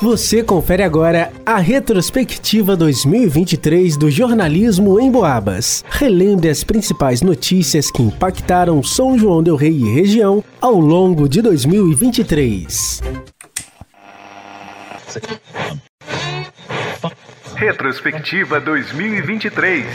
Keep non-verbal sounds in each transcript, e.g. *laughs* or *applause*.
Você confere agora a retrospectiva 2023 do jornalismo em Boabas. Relembre as principais notícias que impactaram São João del Rei e região ao longo de 2023. Retrospectiva 2023.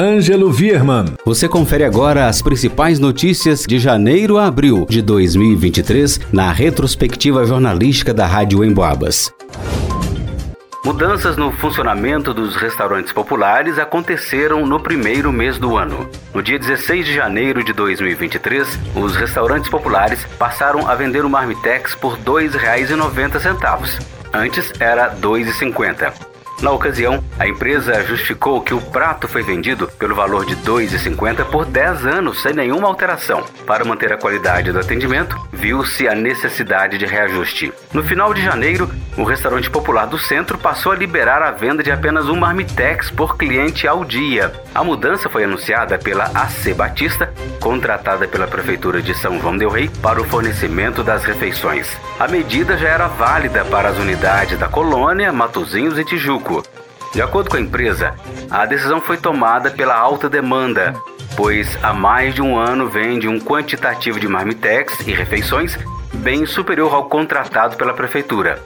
Ângelo Vierman. Você confere agora as principais notícias de janeiro a abril de 2023 na retrospectiva jornalística da Rádio Emboabas. Mudanças no funcionamento dos restaurantes populares aconteceram no primeiro mês do ano. No dia 16 de janeiro de 2023, os restaurantes populares passaram a vender o Marmitex por R$ 2,90. Antes era R$ 2,50. Na ocasião, a empresa justificou que o prato foi vendido pelo valor de R$ 2,50 por 10 anos sem nenhuma alteração. Para manter a qualidade do atendimento, viu-se a necessidade de reajuste. No final de janeiro, o restaurante popular do centro passou a liberar a venda de apenas um marmitex por cliente ao dia. A mudança foi anunciada pela AC Batista, contratada pela Prefeitura de São João del Rei para o fornecimento das refeições. A medida já era válida para as unidades da Colônia, Matozinhos e Tijuco de acordo com a empresa, a decisão foi tomada pela alta demanda, pois há mais de um ano vende um quantitativo de marmitex e refeições bem superior ao contratado pela prefeitura.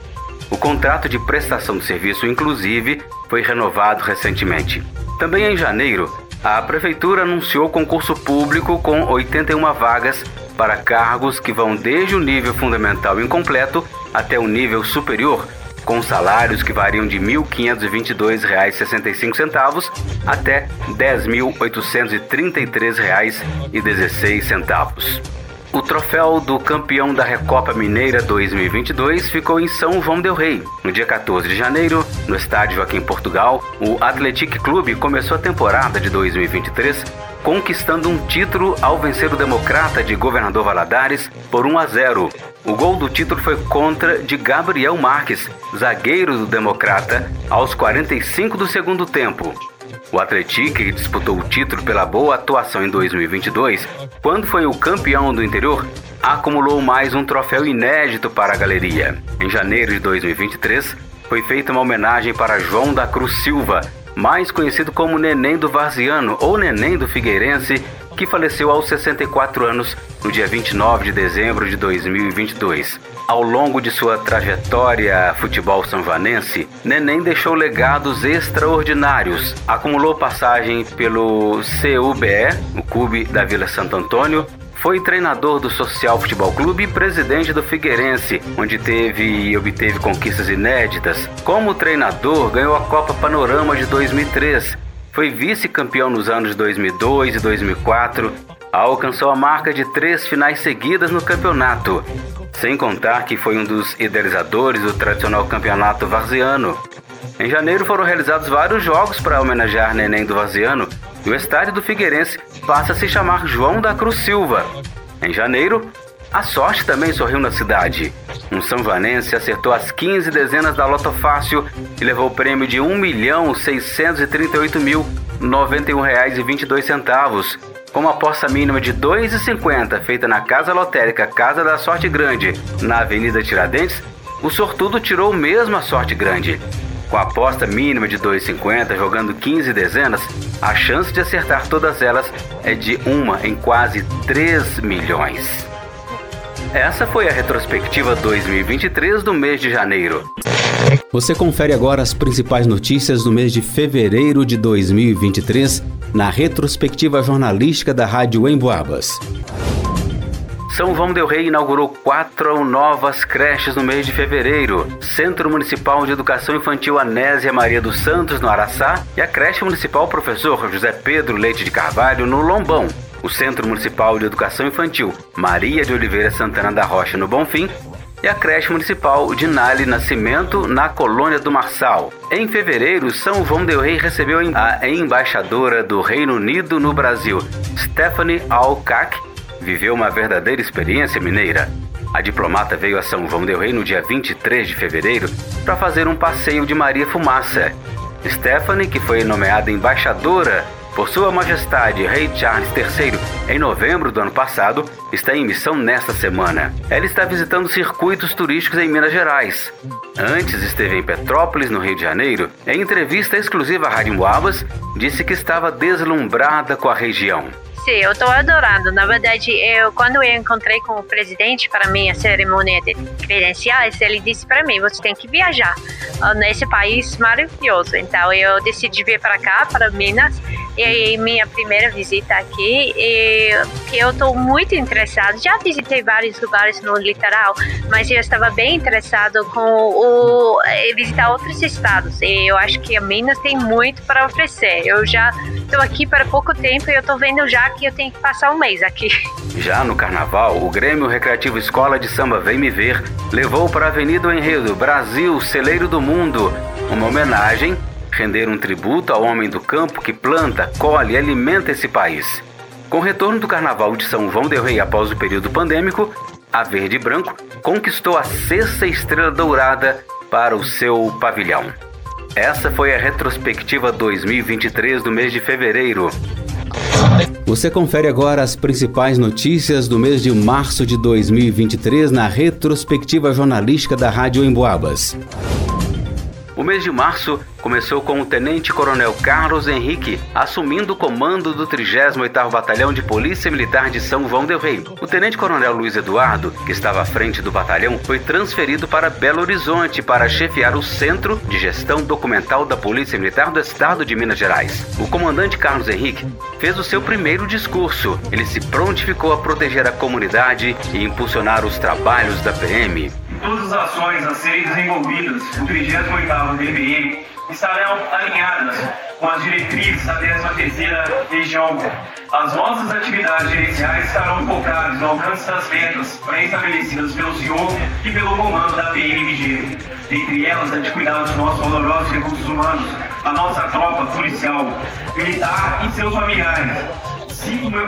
O contrato de prestação de serviço, inclusive, foi renovado recentemente. Também em janeiro, a prefeitura anunciou concurso público com 81 vagas para cargos que vão desde o nível fundamental incompleto até o nível superior com salários que variam de R$ 1.522,65 até R$ 10.833,16. O troféu do campeão da Recopa Mineira 2022 ficou em São João del Rei. No dia 14 de janeiro, no estádio Joaquim Portugal, o Athletic Clube começou a temporada de 2023 conquistando um título ao vencer o Democrata de Governador Valadares por 1 a 0. O gol do título foi contra de Gabriel Marques, zagueiro do Democrata, aos 45 do segundo tempo. O Atlético, que disputou o título pela boa atuação em 2022, quando foi o campeão do interior, acumulou mais um troféu inédito para a galeria. Em janeiro de 2023, foi feita uma homenagem para João da Cruz Silva, mais conhecido como Neném do Varziano ou Neném do Figueirense, que faleceu aos 64 anos no dia 29 de dezembro de 2022. Ao longo de sua trajetória futebol sanvanense, Neném deixou legados extraordinários. Acumulou passagem pelo CUBE, o Clube da Vila Santo Antônio, foi treinador do Social Futebol Clube e presidente do Figueirense, onde teve e obteve conquistas inéditas. Como treinador, ganhou a Copa Panorama de 2003. Foi vice-campeão nos anos de 2002 e 2004. Alcançou a marca de três finais seguidas no campeonato. Sem contar que foi um dos idealizadores do tradicional campeonato varziano. Em janeiro foram realizados vários jogos para homenagear Neném do Varziano e o estádio do Figueirense passa a se chamar João da Cruz Silva. Em janeiro, a sorte também sorriu na cidade. Um São Vanense acertou as 15 dezenas da Loto Fácil e levou o prêmio de R$ 1.638.091,22, com uma aposta mínima de R$ 2,50 feita na Casa Lotérica Casa da Sorte Grande, na Avenida Tiradentes, o sortudo tirou mesmo a sorte grande. Com a aposta mínima de 2,50 jogando 15 dezenas, a chance de acertar todas elas é de uma em quase 3 milhões. Essa foi a retrospectiva 2023 do mês de janeiro. Você confere agora as principais notícias do mês de fevereiro de 2023 na retrospectiva jornalística da Rádio Emboabas. São João del Rei inaugurou quatro novas creches no mês de fevereiro. Centro Municipal de Educação Infantil Anésia Maria dos Santos, no Araçá, e a creche municipal Professor José Pedro Leite de Carvalho, no Lombão. O Centro Municipal de Educação Infantil Maria de Oliveira Santana da Rocha, no Bonfim, e a creche municipal de Nali Nascimento, na colônia do Marçal. Em fevereiro, São João del Rei recebeu a embaixadora do Reino Unido no Brasil, Stephanie Alcac, viveu uma verdadeira experiência mineira. A diplomata veio a São João del Rei no dia 23 de fevereiro para fazer um passeio de Maria Fumaça. Stephanie, que foi nomeada embaixadora por Sua Majestade Rei Charles III em novembro do ano passado, está em missão nesta semana. Ela está visitando circuitos turísticos em Minas Gerais. Antes esteve em Petrópolis, no Rio de Janeiro. Em entrevista exclusiva à Rádio Moabas, disse que estava deslumbrada com a região. Sim, eu estou adorando. Na verdade, eu quando eu encontrei com o presidente para minha cerimônia de credenciais, ele disse para mim: você tem que viajar uh, nesse país maravilhoso. Então, eu decidi vir para cá, para Minas, e minha primeira visita aqui e que eu estou muito interessado. Já visitei vários lugares no litoral, mas eu estava bem interessado com o eh, visitar outros estados. E eu acho que a Minas tem muito para oferecer. Eu já estou aqui para pouco tempo e eu estou vendo já que eu tenho que passar um mês aqui. *laughs* Já no carnaval, o Grêmio Recreativo Escola de Samba Vem Me Ver levou para a Avenida do Enredo Brasil, Celeiro do Mundo, uma homenagem render um tributo ao homem do campo que planta, colhe e alimenta esse país. Com o retorno do Carnaval de São João del Rei após o período pandêmico, a Verde e Branco conquistou a sexta estrela dourada para o seu pavilhão. Essa foi a retrospectiva 2023 do mês de fevereiro. Você confere agora as principais notícias do mês de março de 2023 na retrospectiva jornalística da Rádio Emboabas. O mês de março começou com o Tenente-Coronel Carlos Henrique assumindo o comando do 38º Batalhão de Polícia Militar de São João del Rei. O Tenente-Coronel Luiz Eduardo, que estava à frente do batalhão, foi transferido para Belo Horizonte para chefiar o Centro de Gestão Documental da Polícia Militar do Estado de Minas Gerais. O comandante Carlos Henrique fez o seu primeiro discurso. Ele se prontificou a proteger a comunidade e impulsionar os trabalhos da PM todas as ações a serem desenvolvidas no 38º DBM estarão alinhadas com as diretrizes da 13ª região. As nossas atividades gerenciais estarão focadas no alcance das metas pré-estabelecidas pelo senhor e pelo comando da PMG. Entre elas, a de cuidar dos nossos valorosos recursos humanos, a nossa tropa policial, militar e seus familiares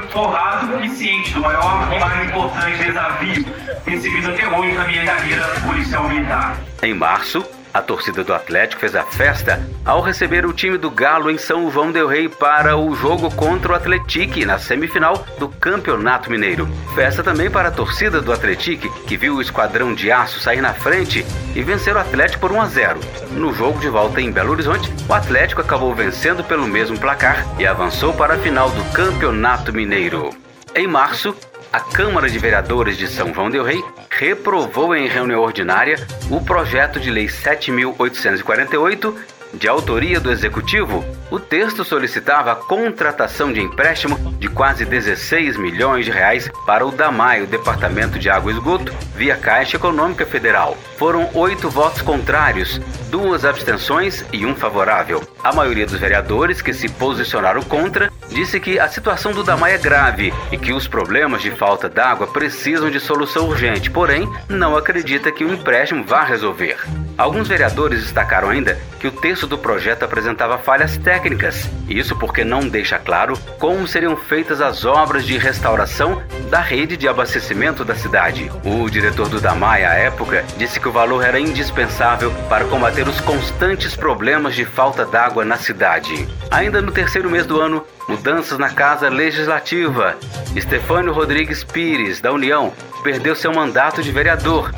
forrado e ciente do maior e mais importante desafio recebido até hoje na minha carreira policial militar. Em março, a torcida do Atlético fez a festa ao receber o time do Galo em São João del Rei para o jogo contra o Atlético na semifinal do Campeonato Mineiro. Festa também para a torcida do Atlético, que viu o esquadrão de aço sair na frente e vencer o Atlético por 1 a 0. No jogo de volta em Belo Horizonte, o Atlético acabou vencendo pelo mesmo placar e avançou para a final do Campeonato Mineiro. Em março, a Câmara de Vereadores de São João del Rei reprovou em reunião ordinária o projeto de lei 7848 de autoria do Executivo, o texto solicitava a contratação de empréstimo de quase 16 milhões de reais para o DAMAI, o Departamento de Água e Esgoto, via Caixa Econômica Federal. Foram oito votos contrários, duas abstenções e um favorável. A maioria dos vereadores que se posicionaram contra disse que a situação do DAMAI é grave e que os problemas de falta d'água precisam de solução urgente, porém, não acredita que o empréstimo vá resolver. Alguns vereadores destacaram ainda que o texto do projeto apresentava falhas técnicas, isso porque não deixa claro como seriam feitas as obras de restauração da rede de abastecimento da cidade. O diretor do DAMAI, à época, disse que o valor era indispensável para combater os constantes problemas de falta d'água na cidade. Ainda no terceiro mês do ano, mudanças na Casa Legislativa. Estefânio Rodrigues Pires, da União, perdeu seu mandato de vereador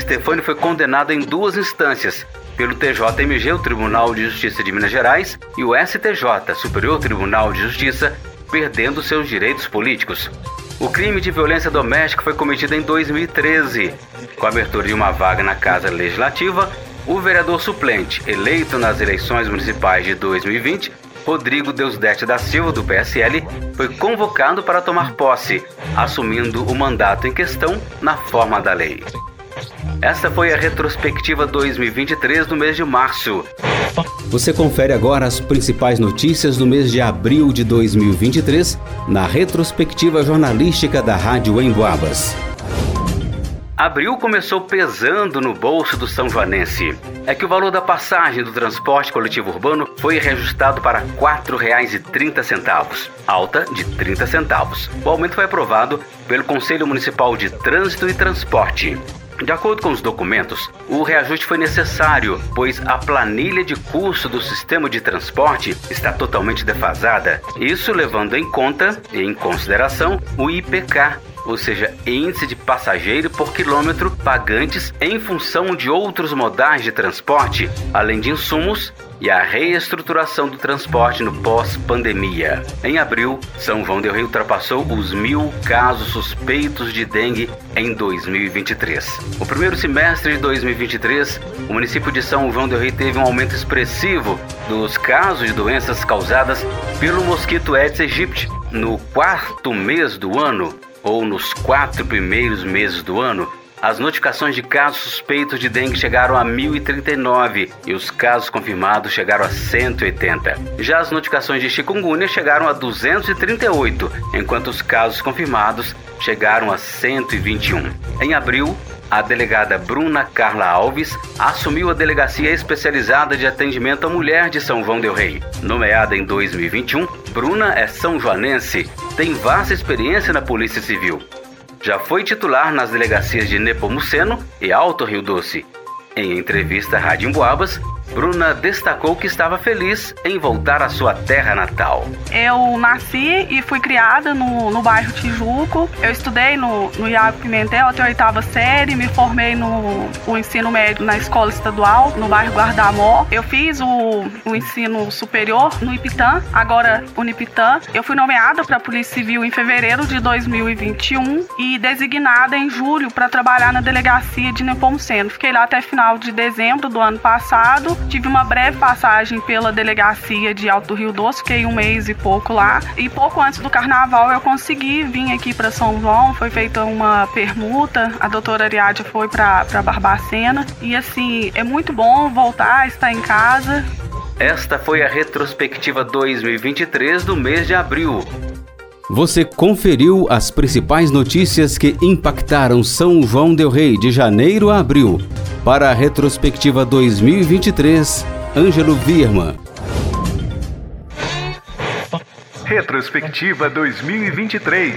Stefani foi condenado em duas instâncias, pelo TJMG, o Tribunal de Justiça de Minas Gerais, e o STJ, Superior Tribunal de Justiça, perdendo seus direitos políticos. O crime de violência doméstica foi cometido em 2013. Com a abertura de uma vaga na Casa Legislativa, o vereador suplente, eleito nas eleições municipais de 2020, Rodrigo Deusdete da Silva, do PSL, foi convocado para tomar posse, assumindo o mandato em questão na forma da lei. Esta foi a retrospectiva 2023 do mês de março. Você confere agora as principais notícias do mês de abril de 2023 na retrospectiva jornalística da Rádio Emboabas. Abril começou pesando no bolso do São Joanense. É que o valor da passagem do transporte coletivo urbano foi reajustado para R$ 4,30, alta de 30 centavos. O aumento foi aprovado pelo Conselho Municipal de Trânsito e Transporte. De acordo com os documentos, o reajuste foi necessário, pois a planilha de custo do sistema de transporte está totalmente defasada. Isso levando em conta e em consideração o IPK, ou seja, índice de passageiro por quilômetro pagantes em função de outros modais de transporte, além de insumos e a reestruturação do transporte no pós-pandemia. Em abril, São João del Rei ultrapassou os mil casos suspeitos de dengue em 2023. O primeiro semestre de 2023, o município de São João del Rei teve um aumento expressivo dos casos de doenças causadas pelo mosquito Aedes aegypti. No quarto mês do ano, ou nos quatro primeiros meses do ano, as notificações de casos suspeitos de dengue chegaram a 1.039 e os casos confirmados chegaram a 180. Já as notificações de chikungunya chegaram a 238, enquanto os casos confirmados chegaram a 121. Em abril, a delegada Bruna Carla Alves assumiu a Delegacia Especializada de Atendimento à Mulher de São João Del Rei. Nomeada em 2021, Bruna é são joanense, tem vasta experiência na Polícia Civil já foi titular nas delegacias de Nepomuceno e Alto Rio Doce. Em entrevista à Rádio Emboabas, Bruna destacou que estava feliz em voltar à sua terra natal. Eu nasci e fui criada no, no bairro Tijuco. Eu estudei no, no Iago Pimentel até a oitava série, me formei no o ensino médio na escola estadual, no bairro Guardamó. Eu fiz o, o ensino superior no Ipitã, agora Unipitã. Eu fui nomeada para a Polícia Civil em fevereiro de 2021 e designada em julho para trabalhar na delegacia de Nepomuceno. Fiquei lá até final de dezembro do ano passado Tive uma breve passagem pela delegacia de Alto Rio Doce, fiquei um mês e pouco lá. E pouco antes do carnaval eu consegui vir aqui para São João, foi feita uma permuta, a doutora Ariadne foi para Barbacena. E assim, é muito bom voltar, estar em casa. Esta foi a retrospectiva 2023 do mês de abril. Você conferiu as principais notícias que impactaram São João Del Rei de janeiro a abril. Para a retrospectiva 2023, Ângelo Virman. Retrospectiva 2023.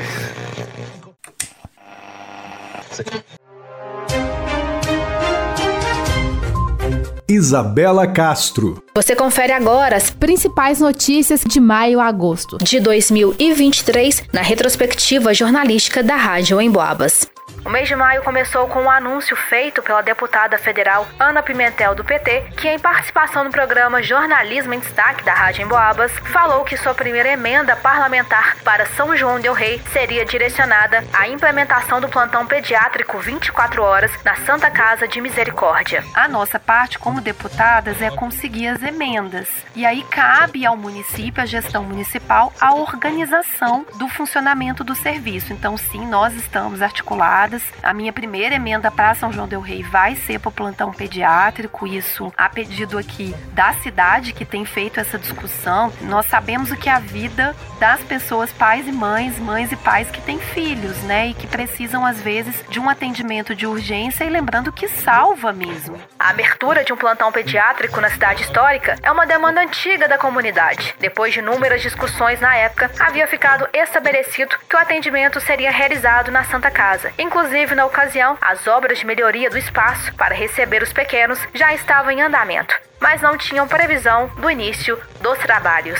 Isabela Castro. Você confere agora as principais notícias de maio a agosto de 2023 na retrospectiva jornalística da Rádio Emboabas. O mês de maio começou com um anúncio feito pela deputada federal Ana Pimentel do PT, que em participação no programa Jornalismo em Destaque da Rádio Emboabas, falou que sua primeira emenda parlamentar para São João del Rei seria direcionada à implementação do plantão pediátrico 24 horas na Santa Casa de Misericórdia. A nossa parte como deputadas é conseguir as emendas. E aí cabe ao município, à gestão municipal, a organização do funcionamento do serviço. Então, sim, nós estamos articulados a minha primeira emenda para São João del Rei vai ser para o plantão pediátrico, isso a pedido aqui da cidade que tem feito essa discussão. Nós sabemos o que é a vida das pessoas, pais e mães, mães e pais que têm filhos, né, e que precisam às vezes de um atendimento de urgência e lembrando que salva mesmo. A abertura de um plantão pediátrico na cidade histórica é uma demanda antiga da comunidade. Depois de inúmeras discussões na época, havia ficado estabelecido que o atendimento seria realizado na Santa Casa, inclusive Inclusive, na ocasião, as obras de melhoria do espaço para receber os pequenos já estavam em andamento, mas não tinham previsão do início dos trabalhos.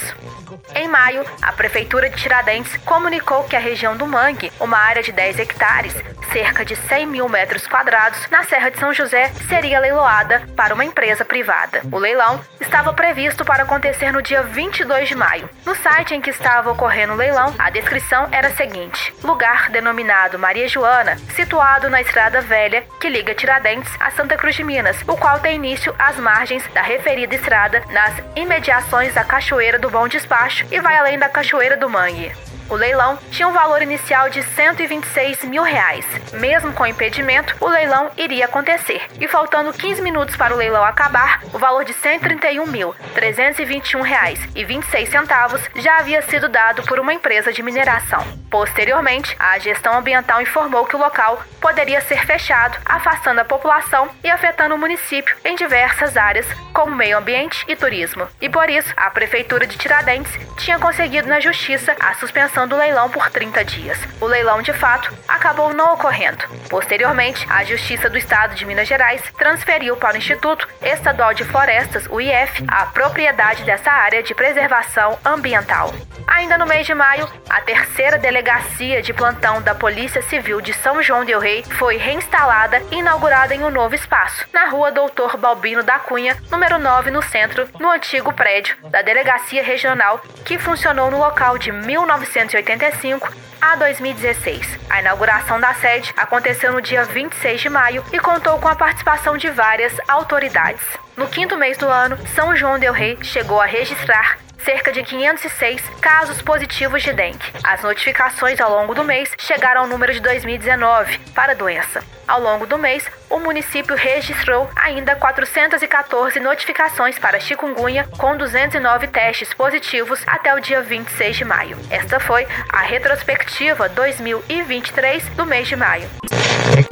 Em maio, a Prefeitura de Tiradentes comunicou que a região do Mangue, uma área de 10 hectares, cerca de 100 mil metros quadrados, na Serra de São José, seria leiloada para uma empresa privada. O leilão estava previsto para acontecer no dia 22 de maio. No site em que estava ocorrendo o leilão, a descrição era a seguinte: lugar denominado Maria Joana, situado na Estrada Velha que liga Tiradentes a Santa Cruz de Minas, o qual tem início às margens da referida estrada nas imediações da Cachoeira do Bom Despacho e vai além da Cachoeira do Mangue. O leilão tinha um valor inicial de 126 mil reais. Mesmo com impedimento, o leilão iria acontecer. E faltando 15 minutos para o leilão acabar, o valor de 131 mil 321 reais e 26 centavos já havia sido dado por uma empresa de mineração. Posteriormente, a gestão ambiental informou que o local poderia ser fechado, afastando a população e afetando o município em diversas áreas, como meio ambiente e turismo. E por isso, a prefeitura de Tiradentes tinha conseguido na justiça a suspensão do leilão por 30 dias. O leilão, de fato, acabou não ocorrendo. Posteriormente, a Justiça do Estado de Minas Gerais transferiu para o Instituto Estadual de Florestas, o IF, a propriedade dessa área de preservação ambiental. Ainda no mês de maio, a terceira delegacia de plantão da Polícia Civil de São João del Rei foi reinstalada e inaugurada em um novo espaço, na rua Doutor Balbino da Cunha, número 9, no centro, no antigo prédio da Delegacia Regional, que funcionou no local de 1985 a 2016. A inauguração da sede aconteceu no dia 26 de maio e contou com a participação de várias autoridades. No quinto mês do ano, São João del Rei chegou a registrar cerca de 506 casos positivos de dengue. As notificações ao longo do mês chegaram ao número de 2019 para a doença. Ao longo do mês, o município registrou ainda 414 notificações para chikungunya, com 209 testes positivos até o dia 26 de maio. Esta foi a retrospectiva 2023 do mês de maio.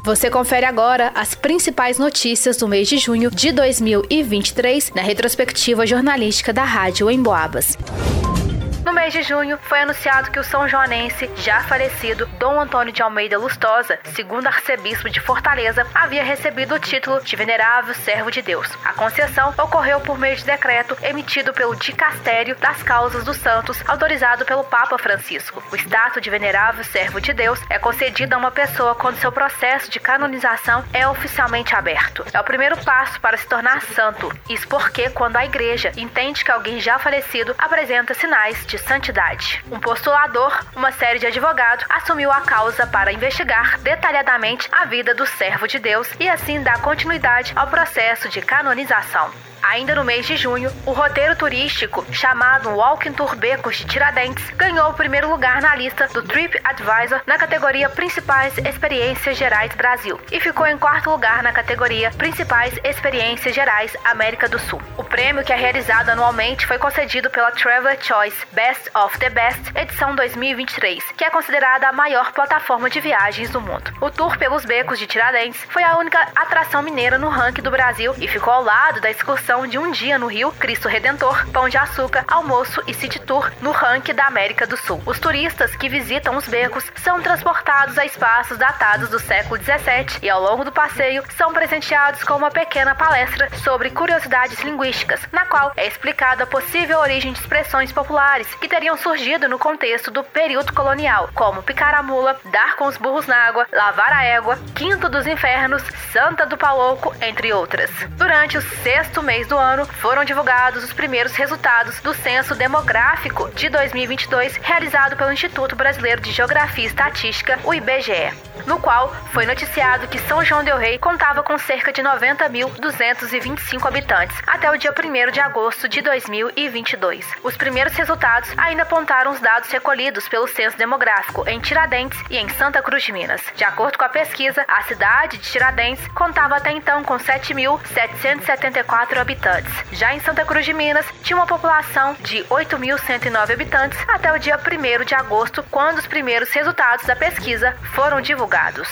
Você confere agora as principais notícias do mês de junho de 2023 na retrospectiva jornalística da Rádio Emboabas. Angeles. No mês de junho, foi anunciado que o são joanense, já falecido, Dom Antônio de Almeida Lustosa, segundo arcebispo de Fortaleza, havia recebido o título de Venerável Servo de Deus. A concessão ocorreu por meio de decreto emitido pelo Dicastério das Causas dos Santos, autorizado pelo Papa Francisco. O status de Venerável Servo de Deus é concedido a uma pessoa quando seu processo de canonização é oficialmente aberto. É o primeiro passo para se tornar santo. Isso porque, quando a igreja entende que alguém já falecido apresenta sinais de santidade. Um postulador, uma série de advogados, assumiu a causa para investigar detalhadamente a vida do servo de Deus e assim dar continuidade ao processo de canonização. Ainda no mês de junho, o roteiro turístico chamado Walking Tour Becos de Tiradentes ganhou o primeiro lugar na lista do Trip Advisor na categoria Principais Experiências Gerais Brasil e ficou em quarto lugar na categoria Principais Experiências Gerais América do Sul. O prêmio, que é realizado anualmente, foi concedido pela Traveler Choice Best of the Best edição 2023, que é considerada a maior plataforma de viagens do mundo. O tour pelos becos de Tiradentes foi a única atração mineira no ranking do Brasil e ficou ao lado da excursão de um dia no Rio, Cristo Redentor, Pão de Açúcar, Almoço e City Tour no ranking da América do Sul. Os turistas que visitam os becos são transportados a espaços datados do século 17 e ao longo do passeio são presenteados com uma pequena palestra sobre curiosidades linguísticas, na qual é explicada a possível origem de expressões populares que teriam surgido no contexto do período colonial, como picar a mula, dar com os burros na água, lavar a égua, quinto dos infernos, santa do palouco, entre outras. Durante o sexto mês do ano, foram divulgados os primeiros resultados do Censo Demográfico de 2022, realizado pelo Instituto Brasileiro de Geografia e Estatística, o IBGE, no qual foi noticiado que São João del Rei contava com cerca de 90.225 habitantes até o dia 1 de agosto de 2022. Os primeiros resultados ainda apontaram os dados recolhidos pelo Censo Demográfico em Tiradentes e em Santa Cruz de Minas. De acordo com a pesquisa, a cidade de Tiradentes contava até então com 7.774 habitantes habitantes. Já em Santa Cruz de Minas, tinha uma população de 8.109 habitantes até o dia 1 de agosto, quando os primeiros resultados da pesquisa foram divulgados.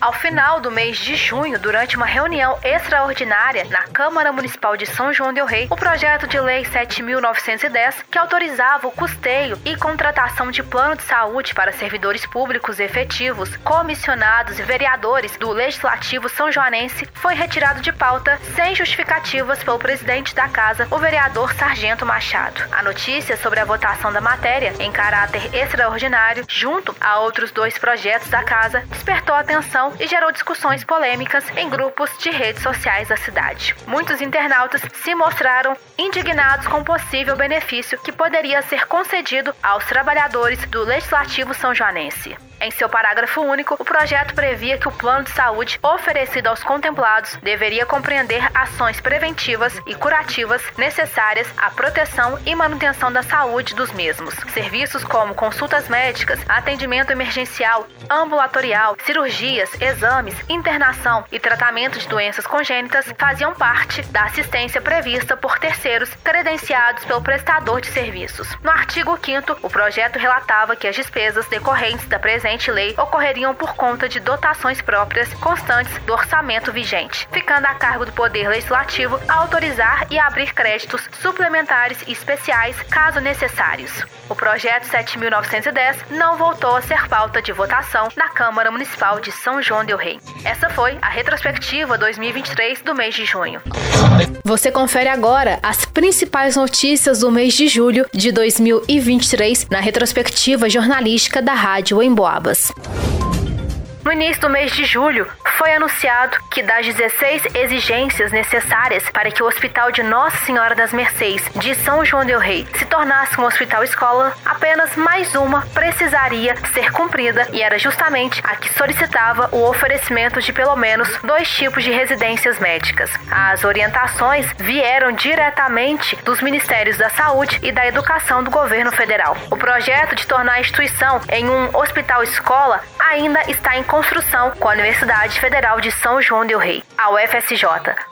Ao final do mês de junho, durante uma reunião extraordinária na Câmara Municipal de São João del Rei, o projeto de lei 7910, que autorizava o custeio e contratação de plano de saúde para servidores públicos efetivos, comissionados e vereadores do Legislativo São Joanense, foi retirado de pauta sem justificativas pelo presidente da casa, o vereador Sargento Machado. A notícia sobre a votação da matéria em caráter extraordinário, junto a outros dois projetos da casa, despertou atenção e gerou discussões polêmicas em grupos de redes sociais da cidade. Muitos internautas se mostraram indignados com o possível benefício que poderia ser concedido aos trabalhadores do Legislativo São Joanense. Em seu parágrafo único, o projeto previa que o plano de saúde oferecido aos contemplados deveria compreender ações preventivas e curativas necessárias à proteção e manutenção da saúde dos mesmos. Serviços como consultas médicas, atendimento emergencial, ambulatorial, cirurgias, exames, internação e tratamento de doenças congênitas faziam parte da assistência prevista por terceiros credenciados pelo prestador de serviços. No artigo 5 o projeto relatava que as despesas decorrentes da presença recente lei ocorreriam por conta de dotações próprias constantes do orçamento vigente, ficando a cargo do Poder Legislativo a autorizar e abrir créditos suplementares e especiais caso necessários. O projeto 7.910 não voltou a ser pauta de votação na Câmara Municipal de São João del Rei. Essa foi a retrospectiva 2023 do mês de junho. Você confere agora as principais notícias do mês de julho de 2023 na retrospectiva jornalística da Rádio Emboabas. No início do mês de julho, foi anunciado que das 16 exigências necessárias para que o Hospital de Nossa Senhora das Mercês de São João del Rei se tornasse um hospital escola, apenas mais uma precisaria ser cumprida e era justamente a que solicitava o oferecimento de pelo menos dois tipos de residências médicas. As orientações vieram diretamente dos Ministérios da Saúde e da Educação do governo federal. O projeto de tornar a instituição em um hospital escola ainda está em construção com a Universidade Federal de São João del Rei, a UFSJ.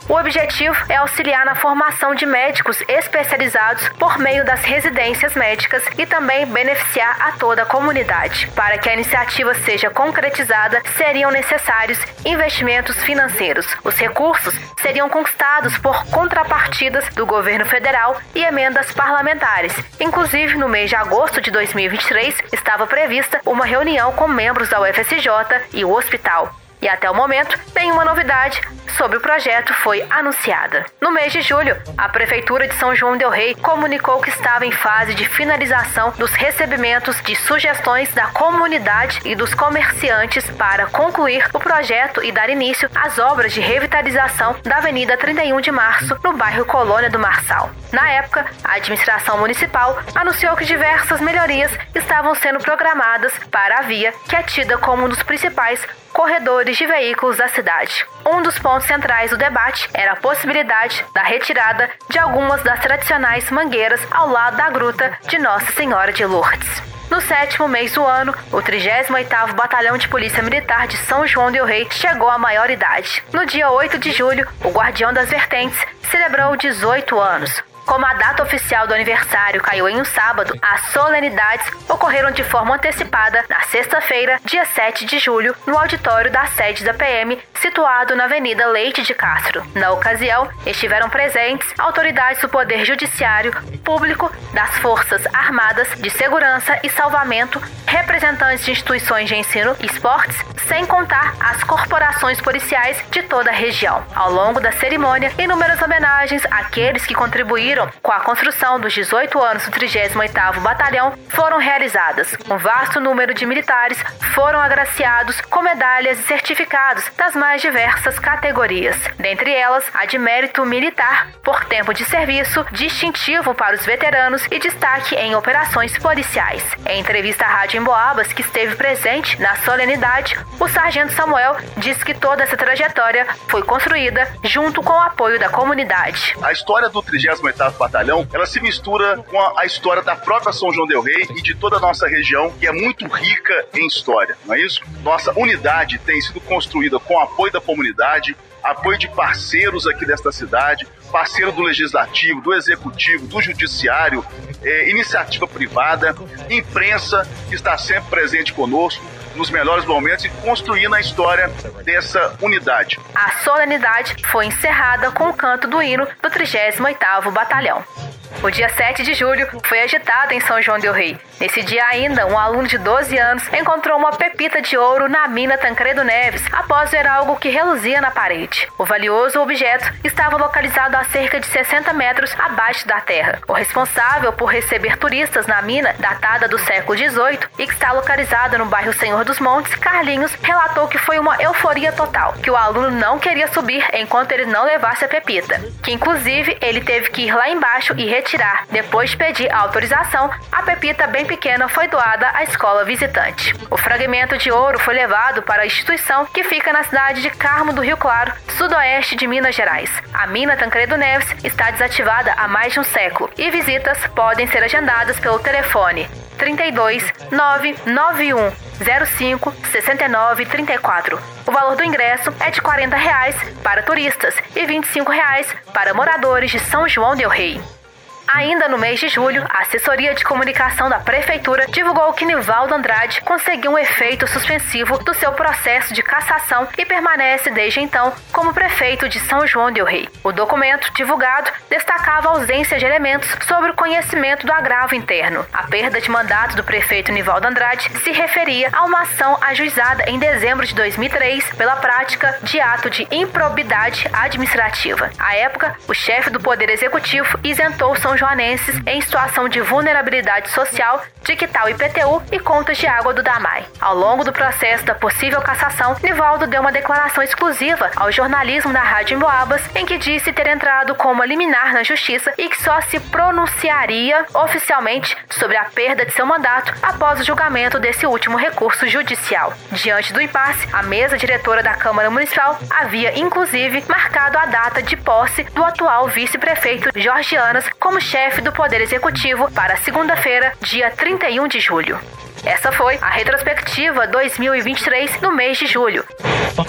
O objetivo é auxiliar na formação de médicos especializados por meio das residências médicas e também beneficiar a toda a comunidade. Para que a iniciativa seja concretizada, seriam necessários investimentos financeiros. Os recursos seriam conquistados por contrapartidas do governo federal e emendas parlamentares. Inclusive, no mês de agosto de 2023, estava prevista uma reunião com membros da UFSJ e o hospital. E até o momento, nenhuma novidade sobre o projeto foi anunciada. No mês de julho, a Prefeitura de São João Del Rei comunicou que estava em fase de finalização dos recebimentos de sugestões da comunidade e dos comerciantes para concluir o projeto e dar início às obras de revitalização da Avenida 31 de Março, no bairro Colônia do Marçal. Na época, a administração municipal anunciou que diversas melhorias estavam sendo programadas para a via, que é tida como um dos principais corredores de veículos da cidade. Um dos pontos centrais do debate era a possibilidade da retirada de algumas das tradicionais mangueiras ao lado da gruta de Nossa Senhora de Lourdes. No sétimo mês do ano, o 38º Batalhão de Polícia Militar de São João del Rei chegou à maioridade. No dia 8 de julho, o Guardião das Vertentes celebrou 18 anos. Como a data oficial do aniversário caiu em um sábado, as solenidades ocorreram de forma antecipada na sexta-feira, dia 7 de julho, no auditório da sede da PM, situado na Avenida Leite de Castro. Na ocasião, estiveram presentes autoridades do Poder Judiciário, público, das Forças Armadas, de Segurança e Salvamento, representantes de instituições de ensino e esportes, sem contar as corporações policiais de toda a região. Ao longo da cerimônia, inúmeras homenagens àqueles que contribuíram com a construção dos 18 anos do 38º Batalhão foram realizadas. Um vasto número de militares foram agraciados com medalhas e certificados das mais diversas categorias, dentre elas a de mérito militar por tempo de serviço, distintivo para os veteranos e destaque em operações policiais. Em entrevista à Rádio Emboabas, que esteve presente na solenidade, o sargento Samuel disse que toda essa trajetória foi construída junto com o apoio da comunidade. A história do 38 Batalhão, ela se mistura com a, a, história da própria São João del Rei e de toda a nossa região, que é muito rica em história, não é isso? Nossa unidade tem sido construída com apoio da comunidade, apoio de parceiros aqui desta cidade, parceiro do legislativo, do executivo, do judiciário, é, iniciativa privada, imprensa que está sempre presente conosco nos melhores momentos e construindo a história dessa unidade. A solenidade foi encerrada com o canto do hino do 38º Batalhão. O dia 7 de julho foi agitado em São João del Rei. Nesse dia ainda, um aluno de 12 anos encontrou uma pepita de ouro na mina Tancredo Neves após ver algo que reluzia na parede. O valioso objeto estava localizado a cerca de 60 metros abaixo da terra. O responsável por receber turistas na mina, datada do século XVIII e que está localizada no bairro Senhor dos Montes, Carlinhos, relatou que foi uma euforia total, que o aluno não queria subir enquanto ele não levasse a pepita, que inclusive ele teve que ir lá embaixo e retirar. Depois de pedir autorização, a pepita bem pequena foi doada à escola visitante. O fragmento de ouro foi levado para a instituição que fica na cidade de Carmo do Rio Claro, sudoeste de Minas Gerais. A mina Tancredo Neves está desativada há mais de um século e visitas podem ser agendadas pelo telefone 32 991 05 69 34. O valor do ingresso é de 40 reais para turistas e 25 reais para moradores de São João del Rei. Ainda no mês de julho, a assessoria de comunicação da prefeitura divulgou que Nivaldo Andrade conseguiu um efeito suspensivo do seu processo de cassação e permanece desde então como prefeito de São João del Rei. O documento divulgado destacava a ausência de elementos sobre o conhecimento do agravo interno. A perda de mandato do prefeito Nivaldo Andrade se referia a uma ação ajuizada em dezembro de 2003 pela prática de ato de improbidade administrativa. À época, o chefe do Poder Executivo isentou São joanenses em situação de vulnerabilidade social de quital IPTU e contas de água do DAMAI. Ao longo do processo da possível cassação, Nivaldo deu uma declaração exclusiva ao jornalismo da Rádio Emboabas, em que disse ter entrado com uma liminar na justiça e que só se pronunciaria oficialmente sobre a perda de seu mandato após o julgamento desse último recurso judicial. Diante do impasse, a mesa diretora da Câmara Municipal havia inclusive marcado a data de posse do atual vice-prefeito Jorge Anas como chefe do Poder Executivo para segunda-feira, dia 31 de julho. Essa foi a retrospectiva 2023 no mês de julho.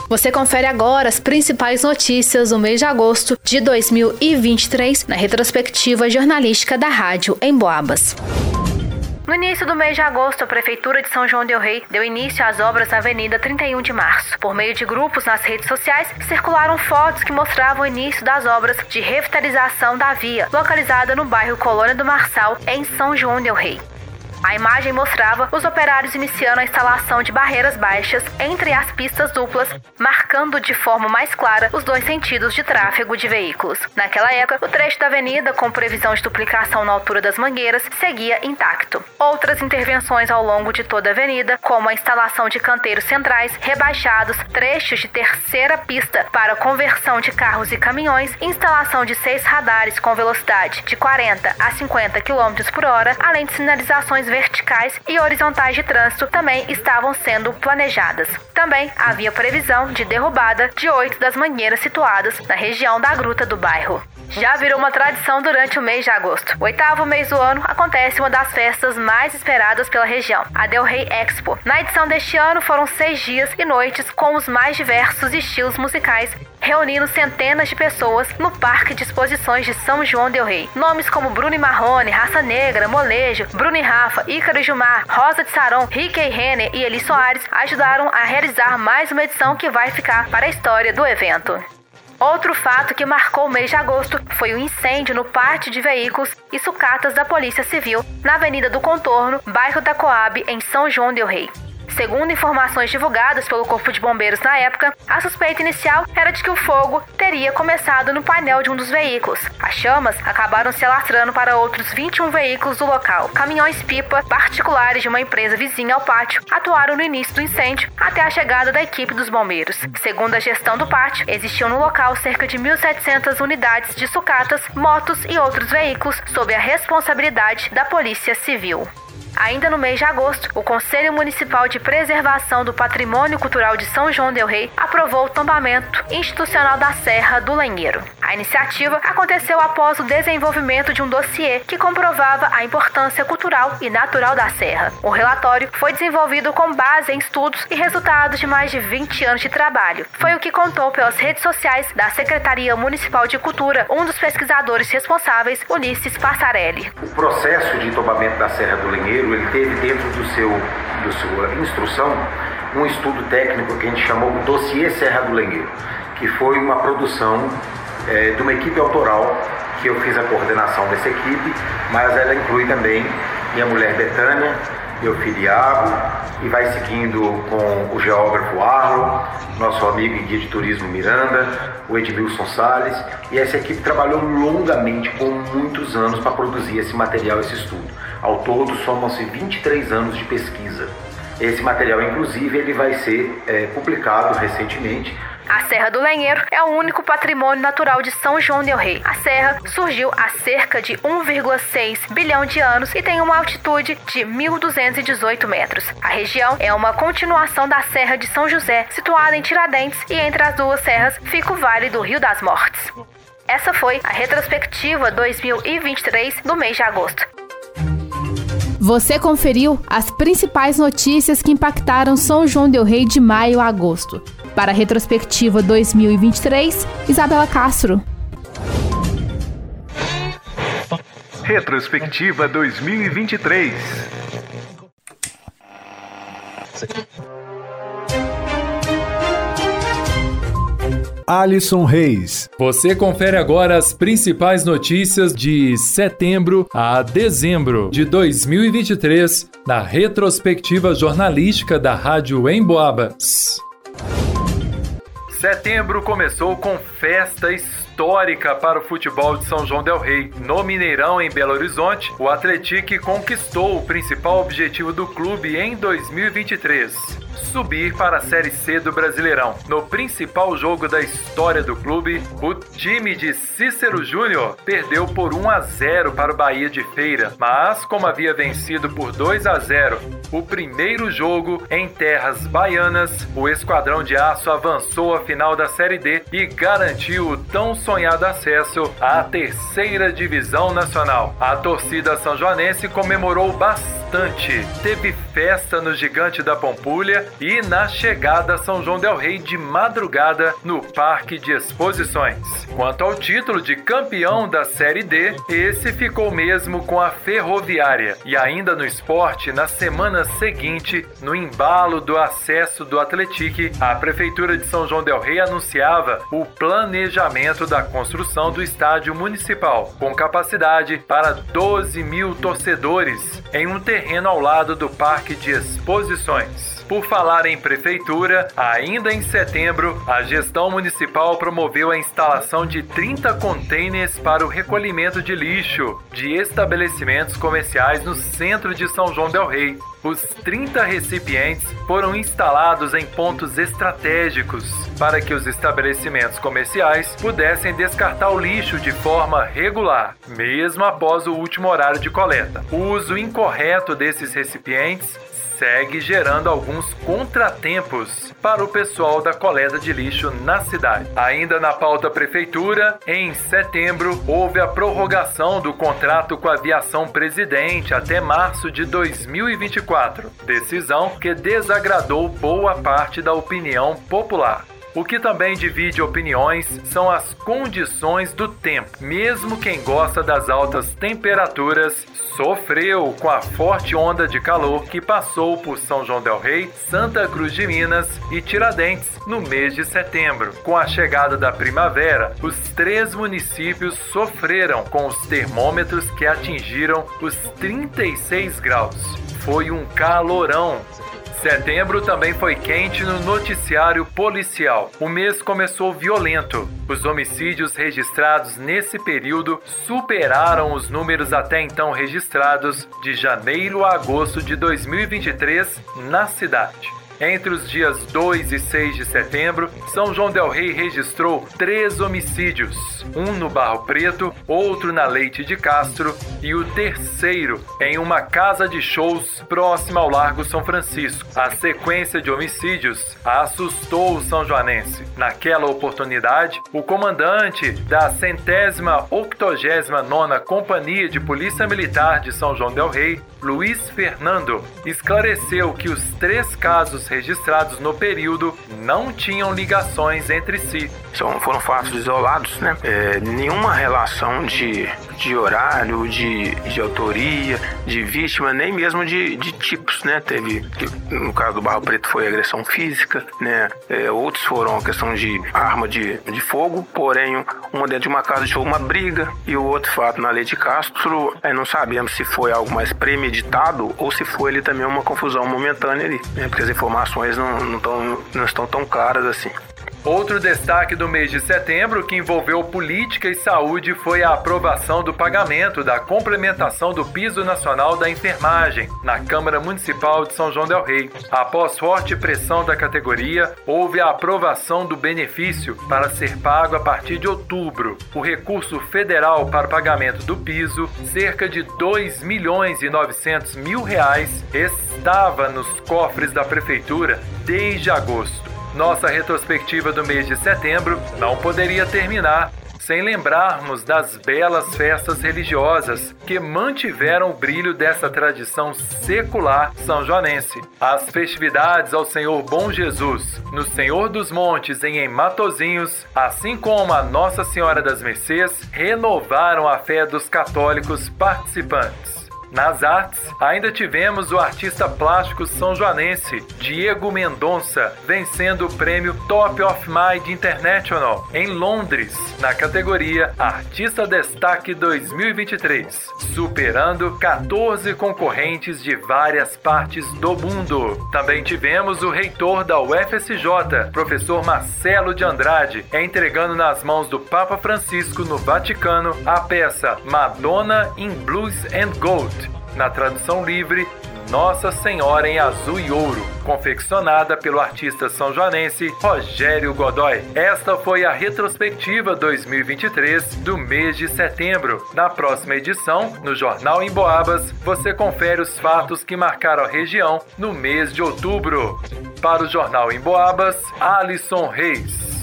Você confere agora as principais notícias do mês de agosto de 2023 na retrospectiva jornalística da Rádio em Boabas. No início do mês de agosto, a Prefeitura de São João del Rei deu início às obras na Avenida 31 de Março. Por meio de grupos nas redes sociais, circularam fotos que mostravam o início das obras de revitalização da via, localizada no bairro Colônia do Marçal, em São João del Rei. A imagem mostrava os operários iniciando a instalação de barreiras baixas entre as pistas duplas, marcando de forma mais clara os dois sentidos de tráfego de veículos. Naquela época, o trecho da avenida, com previsão de duplicação na altura das mangueiras, seguia intacto. Outras intervenções ao longo de toda a avenida, como a instalação de canteiros centrais, rebaixados, trechos de terceira pista para conversão de carros e caminhões, instalação de seis radares com velocidade de 40 a 50 km por hora, além de sinalizações verticais e horizontais de trânsito também estavam sendo planejadas. Também havia previsão de derrubada de oito das mangueiras situadas na região da gruta do bairro. Já virou uma tradição durante o mês de agosto. O oitavo mês do ano acontece uma das festas mais esperadas pela região, a Del Rey Expo. Na edição deste ano foram seis dias e noites com os mais diversos estilos musicais reunindo centenas de pessoas no Parque de Exposições de São João del Rei. Nomes como Bruno Marrone, Raça Negra, Molejo, Bruno e Rafa, Ícaro e Gilmar, Rosa de Saron, Rick e Renner e Eli Soares ajudaram a realizar mais uma edição que vai ficar para a história do evento. Outro fato que marcou o mês de agosto foi o incêndio no pátio de veículos e sucatas da Polícia Civil na Avenida do Contorno, bairro da Coab, em São João del Rei. Segundo informações divulgadas pelo Corpo de Bombeiros na época, a suspeita inicial era de que o fogo teria começado no painel de um dos veículos. As chamas acabaram se alastrando para outros 21 veículos do local. Caminhões-pipa particulares de uma empresa vizinha ao pátio atuaram no início do incêndio até a chegada da equipe dos bombeiros. Segundo a gestão do pátio, existiam no local cerca de 1.700 unidades de sucatas, motos e outros veículos sob a responsabilidade da Polícia Civil. Ainda no mês de agosto, o Conselho Municipal de Preservação do Patrimônio Cultural de São João del Rei aprovou o tombamento institucional da Serra do Lenheiro. A iniciativa aconteceu após o desenvolvimento de um dossiê que comprovava a importância cultural e natural da serra. O relatório foi desenvolvido com base em estudos e resultados de mais de 20 anos de trabalho. Foi o que contou pelas redes sociais da Secretaria Municipal de Cultura um dos pesquisadores responsáveis, Ulisses Passarelli. O processo de tombamento da Serra do Ele teve dentro do seu, do sua instrução um estudo técnico que a gente chamou de Dossiê Serra do Lengueiro, que foi uma produção é, de uma equipe autoral que eu fiz a coordenação dessa equipe, mas ela inclui também minha mulher Betânia, meu filho Iago, e vai seguindo com o geógrafo Arlo, nosso amigo e guia de turismo Miranda, o Edmilson Salles, e essa equipe trabalhou longamente, com muitos anos, para produzir esse material, esse estudo. Ao todo, somam-se 23 anos de pesquisa. Esse material, inclusive, ele vai ser é, publicado recentemente a Serra do Lenheiro é o único patrimônio natural de São João del Rei. A serra surgiu há cerca de 1,6 bilhão de anos e tem uma altitude de 1.218 metros. A região é uma continuação da Serra de São José, situada em Tiradentes, e entre as duas serras fica o Vale do Rio das Mortes. Essa foi a retrospectiva 2023 do mês de agosto. Você conferiu as principais notícias que impactaram São João del Rei de maio a agosto. Para a retrospectiva 2023, Isabela Castro. Retrospectiva 2023. Alisson Reis. Você confere agora as principais notícias de setembro a dezembro de 2023 na retrospectiva jornalística da Rádio Emboabas. Setembro começou com festa histórica para o futebol de São João del Rei. No Mineirão, em Belo Horizonte, o Atlético conquistou o principal objetivo do clube em 2023 subir para a Série C do Brasileirão. No principal jogo da história do clube, o time de Cícero Júnior perdeu por 1 a 0 para o Bahia de Feira, mas como havia vencido por 2 a 0 o primeiro jogo em terras baianas, o Esquadrão de Aço avançou à final da Série D e garantiu o tão sonhado acesso à terceira divisão nacional. A torcida são joanense comemorou bastante. Teve festa no Gigante da Pampulha e na chegada a São João del Rei de madrugada no Parque de Exposições. Quanto ao título de campeão da Série D, esse ficou mesmo com a Ferroviária. E ainda no esporte, na semana seguinte, no embalo do acesso do Atlético, a Prefeitura de São João del Rei anunciava o planejamento da construção do estádio municipal, com capacidade para 12 mil torcedores, em um terreno ao lado do Parque de Exposições. Por falar em prefeitura, ainda em setembro, a gestão municipal promoveu a instalação de 30 containers para o recolhimento de lixo de estabelecimentos comerciais no centro de São João del Rei. Os 30 recipientes foram instalados em pontos estratégicos para que os estabelecimentos comerciais pudessem descartar o lixo de forma regular, mesmo após o último horário de coleta. O uso incorreto desses recipientes segue gerando alguns contratempos para o pessoal da coleta de lixo na cidade. Ainda na pauta prefeitura, em setembro houve a prorrogação do contrato com a aviação presidente até março de 2024, decisão que desagradou boa parte da opinião popular. O que também divide opiniões são as condições do tempo. Mesmo quem gosta das altas temperaturas sofreu com a forte onda de calor que passou por São João del Rei, Santa Cruz de Minas e Tiradentes no mês de setembro. Com a chegada da primavera, os três municípios sofreram com os termômetros que atingiram os 36 graus. Foi um calorão Setembro também foi quente no noticiário policial. O mês começou violento. Os homicídios registrados nesse período superaram os números até então registrados de janeiro a agosto de 2023 na cidade. Entre os dias 2 e 6 de setembro, São João Del Rei registrou três homicídios: um no Barro Preto, outro na Leite de Castro e o terceiro em uma casa de shows próxima ao Largo São Francisco. A sequência de homicídios assustou o São Joanense. Naquela oportunidade, o comandante da centésima octogésima nona Companhia de Polícia Militar de São João Del Rei, Luiz Fernando, esclareceu que os três casos registrados no período não tinham ligações entre si. São, foram fatos isolados, né? É, nenhuma relação de, de horário, de, de autoria, de vítima, nem mesmo de, de tipos, né? Teve, no caso do Barro Preto foi agressão física, né? É, outros foram a questão de arma de, de fogo, porém uma dentro de uma casa de uma briga, e o outro fato na Lei de Castro, é, não sabemos se foi algo mais premeditado ou se foi ali também uma confusão momentânea ali, né? Porque as informações não, não, tão, não estão tão claras assim. Outro destaque do mês de setembro que envolveu política e saúde foi a aprovação do pagamento da complementação do piso nacional da enfermagem na Câmara Municipal de São João del Rei. Após forte pressão da categoria, houve a aprovação do benefício para ser pago a partir de outubro. O recurso federal para o pagamento do piso, cerca de 2 milhões e 900 mil reais, estava nos cofres da prefeitura desde agosto. Nossa retrospectiva do mês de setembro não poderia terminar sem lembrarmos das belas festas religiosas que mantiveram o brilho dessa tradição secular são joanense. As festividades ao Senhor Bom Jesus, no Senhor dos Montes em Matozinhos, assim como a Nossa Senhora das Mercês, renovaram a fé dos católicos participantes. Nas artes, ainda tivemos o artista plástico são joanense Diego Mendonça vencendo o prêmio Top of Mind International em Londres, na categoria Artista Destaque 2023, superando 14 concorrentes de várias partes do mundo. Também tivemos o reitor da UFSJ, professor Marcelo de Andrade, entregando nas mãos do Papa Francisco no Vaticano a peça Madonna in Blues and Gold na tradução livre Nossa Senhora em Azul e Ouro, confeccionada pelo artista são joanense Rogério Godoy. Esta foi a retrospectiva 2023 do mês de setembro. Na próxima edição, no Jornal em Boabas, você confere os fatos que marcaram a região no mês de outubro. Para o Jornal em Boabas, Alisson Reis.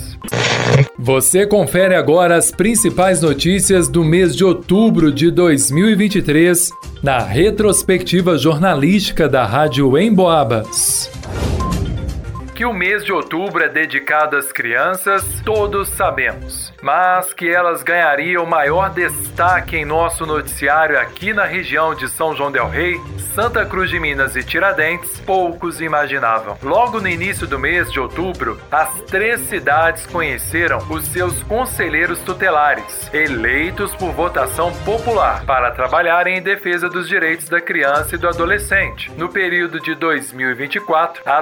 Você confere agora as principais notícias do mês de outubro de 2023 na retrospectiva jornalística da Rádio Emboabas. Que o mês de outubro é dedicado às crianças, todos sabemos mas que elas ganhariam maior destaque em nosso noticiário aqui na região de São João Del Rei, Santa Cruz de Minas e Tiradentes, poucos imaginavam. Logo no início do mês de outubro, as três cidades conheceram os seus conselheiros tutelares, eleitos por votação popular, para trabalharem em defesa dos direitos da criança e do adolescente. No período de 2024 a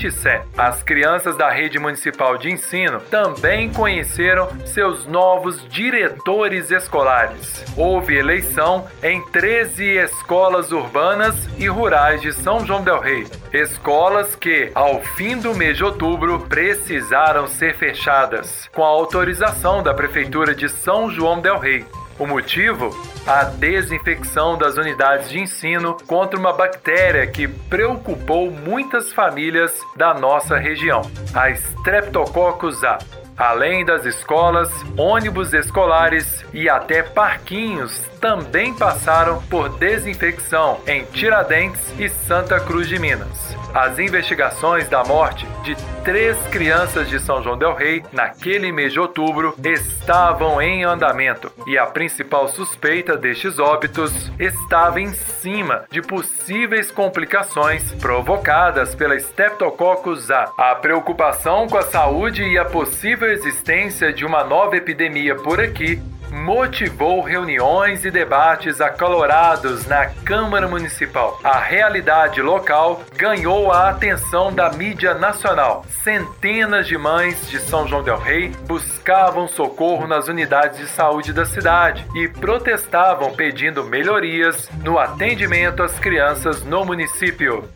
2027, as crianças da rede municipal de ensino também conheceram seus novos diretores escolares. Houve eleição em 13 escolas urbanas e rurais de São João Del Rei. Escolas que, ao fim do mês de outubro, precisaram ser fechadas, com a autorização da Prefeitura de São João Del Rei. O motivo? A desinfecção das unidades de ensino contra uma bactéria que preocupou muitas famílias da nossa região, a Streptococcus A. Além das escolas, ônibus escolares e até parquinhos também passaram por desinfecção em Tiradentes e Santa Cruz de Minas. As investigações da morte de três crianças de São João Del Rei naquele mês de outubro estavam em andamento e a principal suspeita destes óbitos estava em cima de possíveis complicações provocadas pela Streptococcus A. A preocupação com a saúde e a possível existência de uma nova epidemia por aqui motivou reuniões e debates acalorados na Câmara Municipal. A realidade local ganhou a atenção da mídia nacional. Centenas de mães de São João Del Rei buscavam socorro nas unidades de saúde da cidade e protestavam pedindo melhorias no atendimento às crianças no município.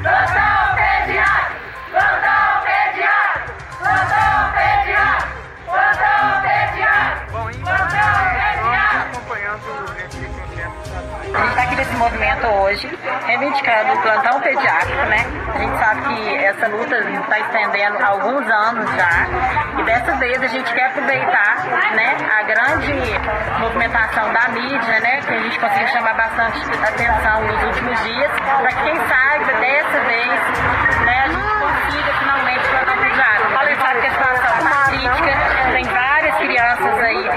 Gente está aqui nesse movimento hoje, reivindicando o plantão pediátrico, né? A gente sabe que essa luta está estendendo há alguns anos já. E dessa vez a gente quer aproveitar né, a grande movimentação da mídia, né? Que a gente conseguiu chamar bastante atenção nos últimos dias, para que quem saiba dessa vez né, a gente consiga finalmente o plantão pediátrico. A gente sabe que a situação está crítica, tem várias crianças aí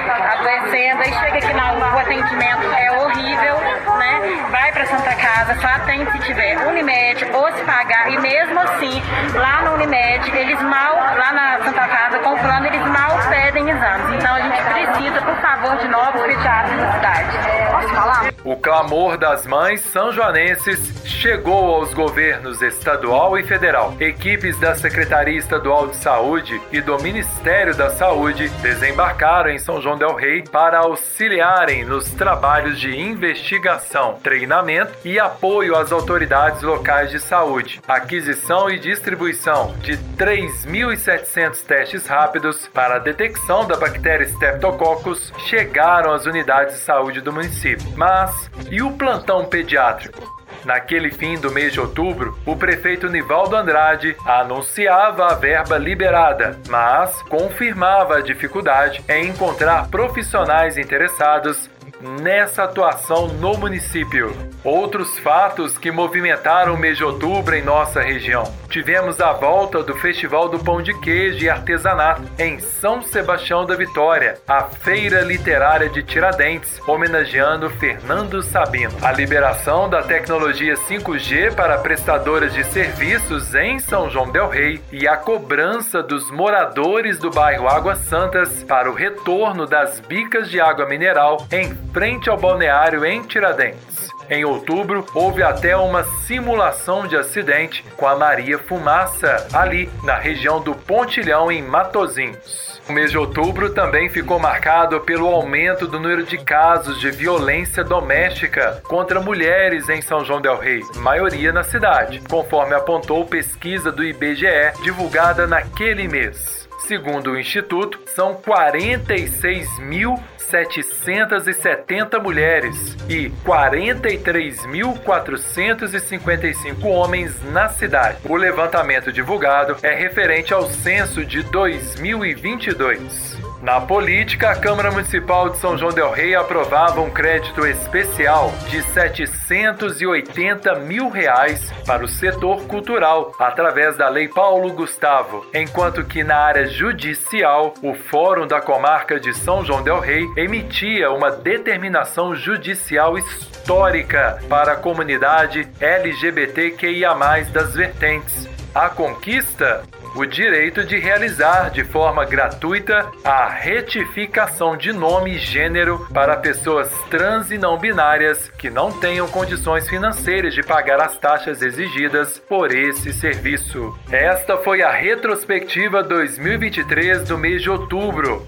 adoecendo, aí chega aqui na rua, o atendimento é horrível, né? Vai para Santa Casa, só atende se tiver Unimed ou se pagar, e mesmo assim, lá no Unimed, eles mal, lá na Santa Casa, com o plano, eles mal pedem exames. Então a gente precisa, por favor, de novos pediatras na cidade. Posso falar? O clamor das mães são joanenses chegou aos governos estadual e federal. Equipes da Secretaria Estadual de Saúde e do Ministério da Saúde desembarcaram em São João del Rei para auxiliarem nos trabalhos de investigação, treinamento e apoio às autoridades locais de saúde, aquisição e distribuição de 3.700 testes rápidos para a detecção da bactéria Streptococcus chegaram às unidades de saúde do município. Mas e o plantão pediátrico? Naquele fim do mês de outubro, o prefeito Nivaldo Andrade anunciava a verba liberada, mas confirmava a dificuldade em encontrar profissionais interessados nessa atuação no município. Outros fatos que movimentaram o mês de outubro em nossa região. Tivemos a volta do Festival do Pão de Queijo e Artesanato em São Sebastião da Vitória, a Feira Literária de Tiradentes, homenageando Fernando Sabino. A liberação da tecnologia 5G para prestadoras de serviços em São João del Rei e a cobrança dos moradores do bairro Águas Santas para o retorno das bicas de água mineral em frente ao balneário em Tiradentes. Em outubro, houve até uma simulação de acidente com a Maria Fumaça, ali na região do Pontilhão, em Matozinhos. O mês de outubro também ficou marcado pelo aumento do número de casos de violência doméstica contra mulheres em São João Del Rei, maioria na cidade, conforme apontou pesquisa do IBGE divulgada naquele mês. Segundo o Instituto, são 46 mil 770 mulheres e 43.455 homens na cidade. O levantamento divulgado é referente ao censo de 2022. Na política, a Câmara Municipal de São João Del Rei aprovava um crédito especial de 780 mil reais para o setor cultural, através da Lei Paulo Gustavo, enquanto que na área judicial, o Fórum da Comarca de São João Del Rei emitia uma determinação judicial histórica para a comunidade LGBTQIA+, das vertentes. A conquista o direito de realizar de forma gratuita a retificação de nome e gênero para pessoas trans e não binárias que não tenham condições financeiras de pagar as taxas exigidas por esse serviço. Esta foi a retrospectiva 2023 do mês de outubro.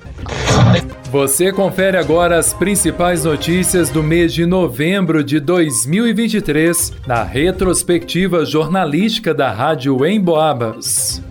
Você confere agora as principais notícias do mês de novembro de 2023 na retrospectiva jornalística da Rádio Emboabas.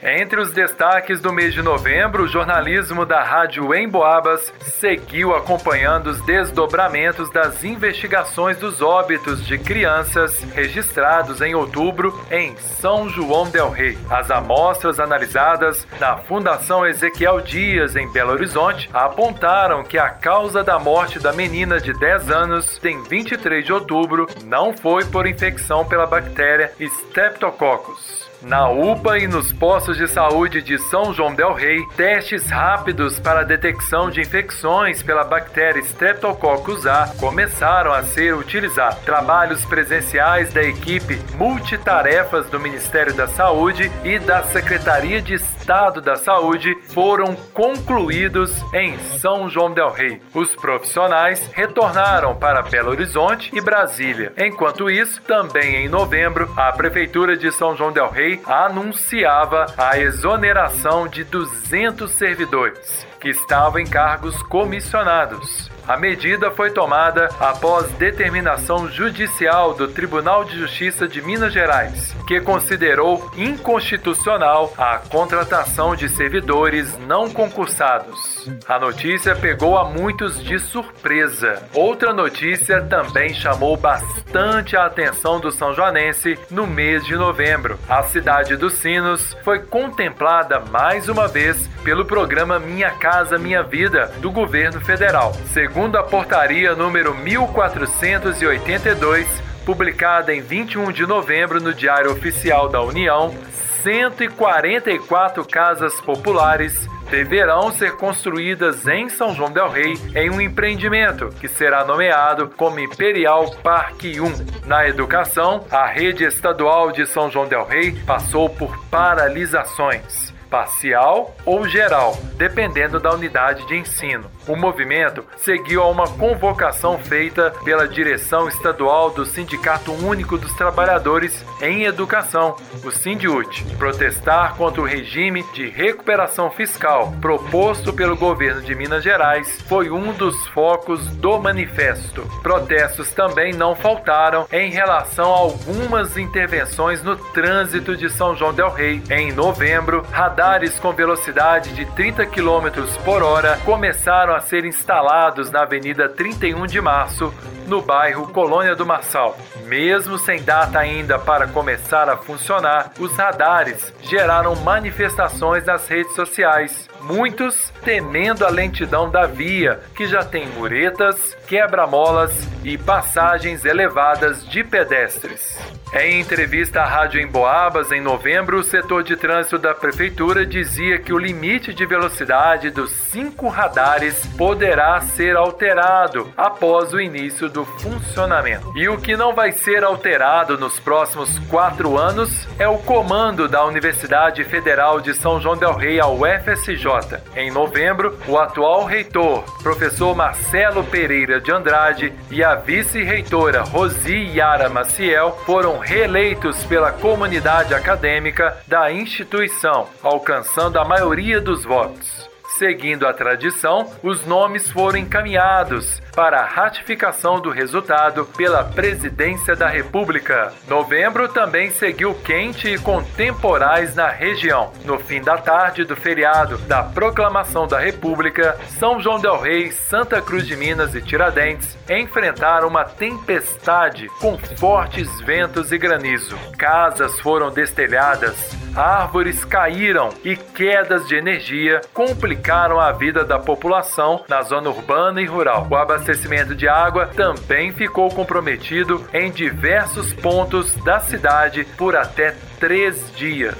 Entre os destaques do mês de novembro, o jornalismo da Rádio Emboabas seguiu acompanhando os desdobramentos das investigações dos óbitos de crianças registrados em outubro em São João del Rei. As amostras analisadas na Fundação Ezequiel Dias, em Belo Horizonte, apontaram que a causa da morte da menina de 10 anos, em 23 de outubro, não foi por infecção pela bactéria Streptococcus. Na UPA e nos postos de saúde de São João del Rei, testes rápidos para a detecção de infecções pela bactéria Streptococcus A começaram a ser utilizados. Trabalhos presenciais da equipe multitarefas do Ministério da Saúde e da Secretaria de Estado da Saúde foram concluídos em São João del Rei. Os profissionais retornaram para Belo Horizonte e Brasília. Enquanto isso, também em novembro, a Prefeitura de São João del Rei anunciava a exoneração de 200 servidores que estavam em cargos comissionados. A medida foi tomada após determinação judicial do Tribunal de Justiça de Minas Gerais, que considerou inconstitucional a contratação de servidores não concursados. A notícia pegou a muitos de surpresa. Outra notícia também chamou bastante a atenção do São Joanense no mês de novembro. A cidade dos Sinos foi contemplada mais uma vez pelo programa Minha Casa Minha Vida do governo federal. Segundo a portaria número 1482, publicada em 21 de novembro no Diário Oficial da União, 144 casas populares deverão ser construídas em São João del Rei em um empreendimento que será nomeado como Imperial Parque 1. Na educação, a rede estadual de São João del Rei passou por paralisações parcial ou geral, dependendo da unidade de ensino. O movimento seguiu a uma convocação feita pela direção estadual do Sindicato Único dos Trabalhadores em Educação, o Sindiut, protestar contra o regime de recuperação fiscal proposto pelo governo de Minas Gerais foi um dos focos do manifesto. Protestos também não faltaram em relação a algumas intervenções no trânsito de São João del Rei. Em novembro, radares com velocidade de 30 km por hora começaram a a ser instalados na Avenida 31 de Março, no bairro Colônia do Marçal. Mesmo sem data ainda para começar a funcionar, os radares geraram manifestações nas redes sociais. Muitos temendo a lentidão da via, que já tem muretas, quebra-molas e passagens elevadas de pedestres. Em entrevista à Rádio Emboabas, em novembro, o setor de trânsito da prefeitura dizia que o limite de velocidade dos cinco radares poderá ser alterado após o início do funcionamento. E o que não vai ser alterado nos próximos quatro anos é o comando da Universidade Federal de São João Del Rei, a UFSJ. Em novembro, o atual reitor, professor Marcelo Pereira de Andrade, e a vice-reitora Rosi Yara Maciel foram reeleitos pela comunidade acadêmica da instituição, alcançando a maioria dos votos. Seguindo a tradição, os nomes foram encaminhados para a ratificação do resultado pela Presidência da República. Novembro também seguiu quente e com temporais na região. No fim da tarde do feriado da Proclamação da República, São João del Rei, Santa Cruz de Minas e Tiradentes enfrentaram uma tempestade com fortes ventos e granizo. Casas foram destelhadas, árvores caíram e quedas de energia complicaram a vida da população na zona urbana e rural. O abastecimento de água também ficou comprometido em diversos pontos da cidade por até três dias.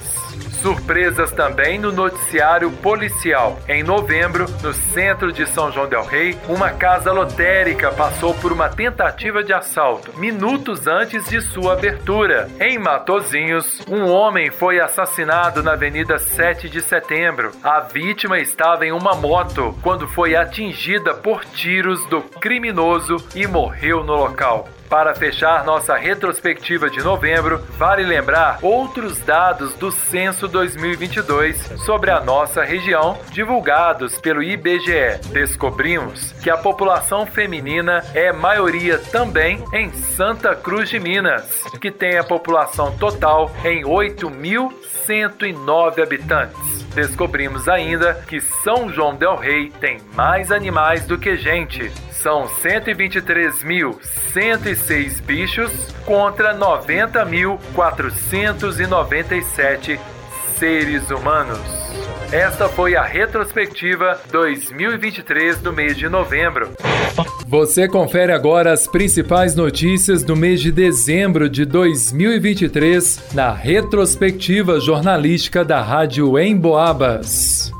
Surpresas também no noticiário policial. Em novembro, no centro de São João Del Rei, uma casa lotérica passou por uma tentativa de assalto, minutos antes de sua abertura. Em Matozinhos, um homem foi assassinado na Avenida 7 de Setembro. A vítima estava em uma moto quando foi atingida por tiros do criminoso e morreu no local. Para fechar nossa retrospectiva de novembro, vale lembrar outros dados do Censo 2022 sobre a nossa região, divulgados pelo IBGE. Descobrimos que a população feminina é maioria também em Santa Cruz de Minas, que tem a população total em 8.109 habitantes descobrimos ainda que São João Del Rei tem mais animais do que gente. São 123.106 bichos contra 90.497 seres humanos. Esta foi a retrospectiva 2023 do mês de novembro. Você confere agora as principais notícias do mês de dezembro de 2023 na retrospectiva jornalística da Rádio Emboabas.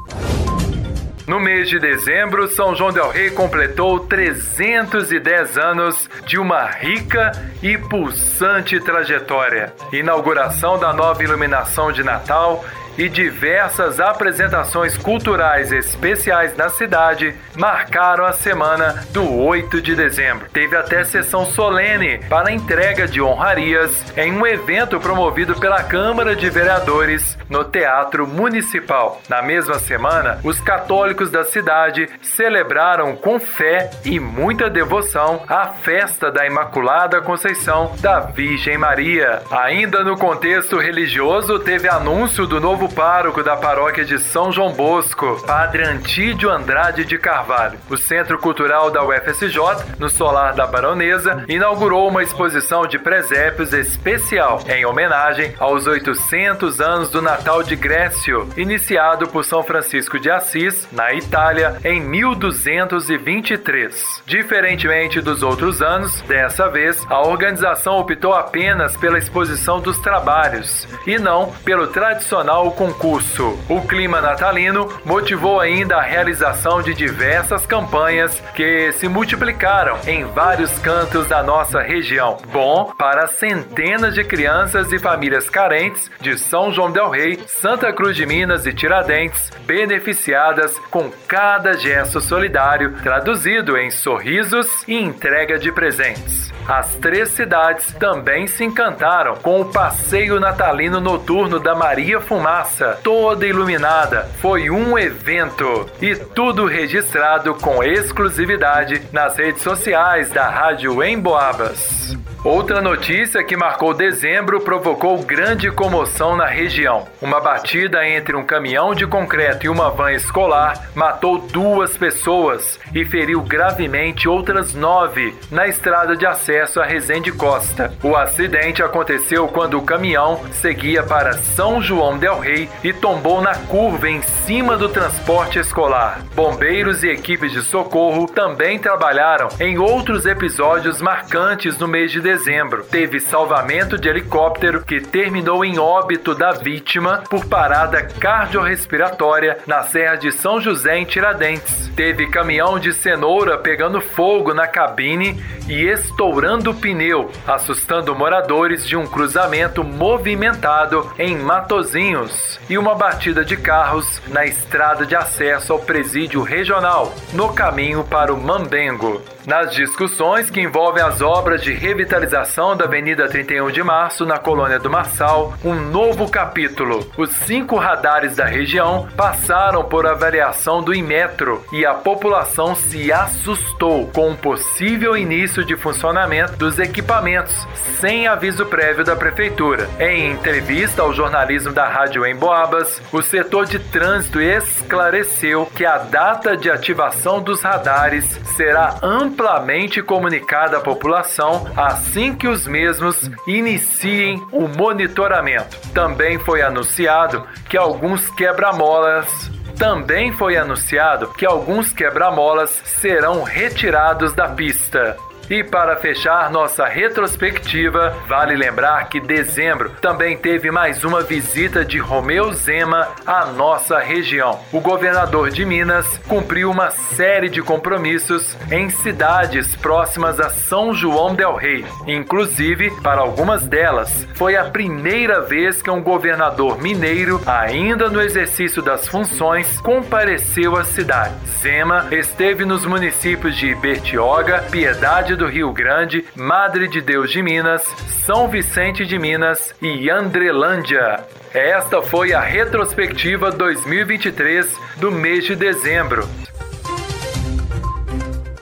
No mês de dezembro, São João Del Rei completou 310 anos de uma rica e pulsante trajetória. Inauguração da nova iluminação de Natal e diversas apresentações culturais especiais na cidade marcaram a semana do 8 de dezembro. Teve até sessão solene para entrega de honrarias em um evento promovido pela Câmara de Vereadores no Teatro Municipal. Na mesma semana, os católicos da cidade celebraram com fé e muita devoção a festa da Imaculada Conceição da Virgem Maria. Ainda no contexto religioso, teve anúncio do novo pároco da paróquia de São João Bosco, Padre Antídio Andrade de Carvalho. O Centro Cultural da UFSJ, no Solar da Baronesa, inaugurou uma exposição de presépios especial em homenagem aos 800 anos do Natal de Grécio, iniciado por São Francisco de Assis, na Itália, em 1223. Diferentemente dos outros anos, dessa vez a organização optou apenas pela exposição dos trabalhos e não pelo tradicional concurso. O clima natalino motivou ainda a realização de diversas campanhas que se multiplicaram em vários cantos da nossa região. Bom para centenas de crianças e famílias carentes de São João del Rei, Santa Cruz de Minas e Tiradentes, beneficiadas com cada gesto solidário traduzido em sorrisos e entrega de presentes. As três cidades também se encantaram com o passeio natalino noturno da Maria Fumaça, toda iluminada. Foi um evento e tudo registrado com exclusividade nas redes sociais da Rádio Emboabas. Outra notícia que marcou dezembro provocou grande comoção na região. Uma batida entre um caminhão de concreto e uma van escolar matou duas pessoas e feriu gravemente outras nove na estrada de acesso a Resende Costa. O acidente aconteceu quando o caminhão seguia para São João del Rei e tombou na curva em cima do transporte escolar. Bombeiros e equipes de socorro também trabalharam em outros episódios marcantes no mês de dezembro. Teve salvamento de helicóptero que terminou em óbito da vítima por parada cardiorrespiratória na Serra de São José, em Tiradentes. Teve caminhão de cenoura pegando fogo na cabine e estourando o pneu, assustando moradores de um cruzamento movimentado em Matozinhos e uma batida de carros na estrada de acesso ao presídio regional, no caminho para o Mambengo. Nas discussões que envolvem as obras de revitalização da Avenida 31 de Março, na colônia do Marçal, um novo capítulo. Os cinco radares da região passaram por avaliação do Inmetro e a população se assustou com o possível início de funcionamento dos equipamentos, sem aviso prévio da Prefeitura. Em entrevista ao jornalismo da Rádio Emboabas, o setor de trânsito esclareceu que a data de ativação dos radares será amplamente comunicada à população assim que os mesmos iniciem o monitoramento. Também foi anunciado que alguns quebra-molas também foi anunciado que alguns quebra-molas serão retirados da pista. E para fechar nossa retrospectiva, vale lembrar que dezembro também teve mais uma visita de Romeu Zema à nossa região. O governador de Minas cumpriu uma série de compromissos em cidades próximas a São João del Rei. Inclusive, para algumas delas, foi a primeira vez que um governador mineiro, ainda no exercício das funções, compareceu à cidade. Zema esteve nos municípios de Bertioga, Piedade do Rio Grande, Madre de Deus de Minas, São Vicente de Minas e Andrelândia. Esta foi a retrospectiva 2023 do mês de dezembro.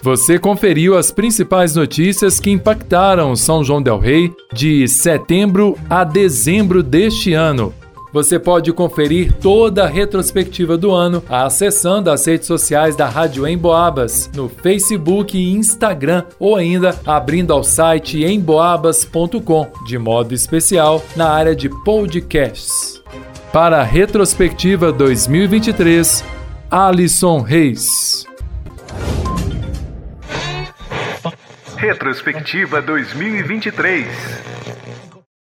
Você conferiu as principais notícias que impactaram São João del Rei de setembro a dezembro deste ano. Você pode conferir toda a retrospectiva do ano acessando as redes sociais da Rádio Emboabas, no Facebook e Instagram, ou ainda abrindo ao site emboabas.com, de modo especial na área de podcasts. Para a retrospectiva 2023, Alisson Reis. Retrospectiva 2023.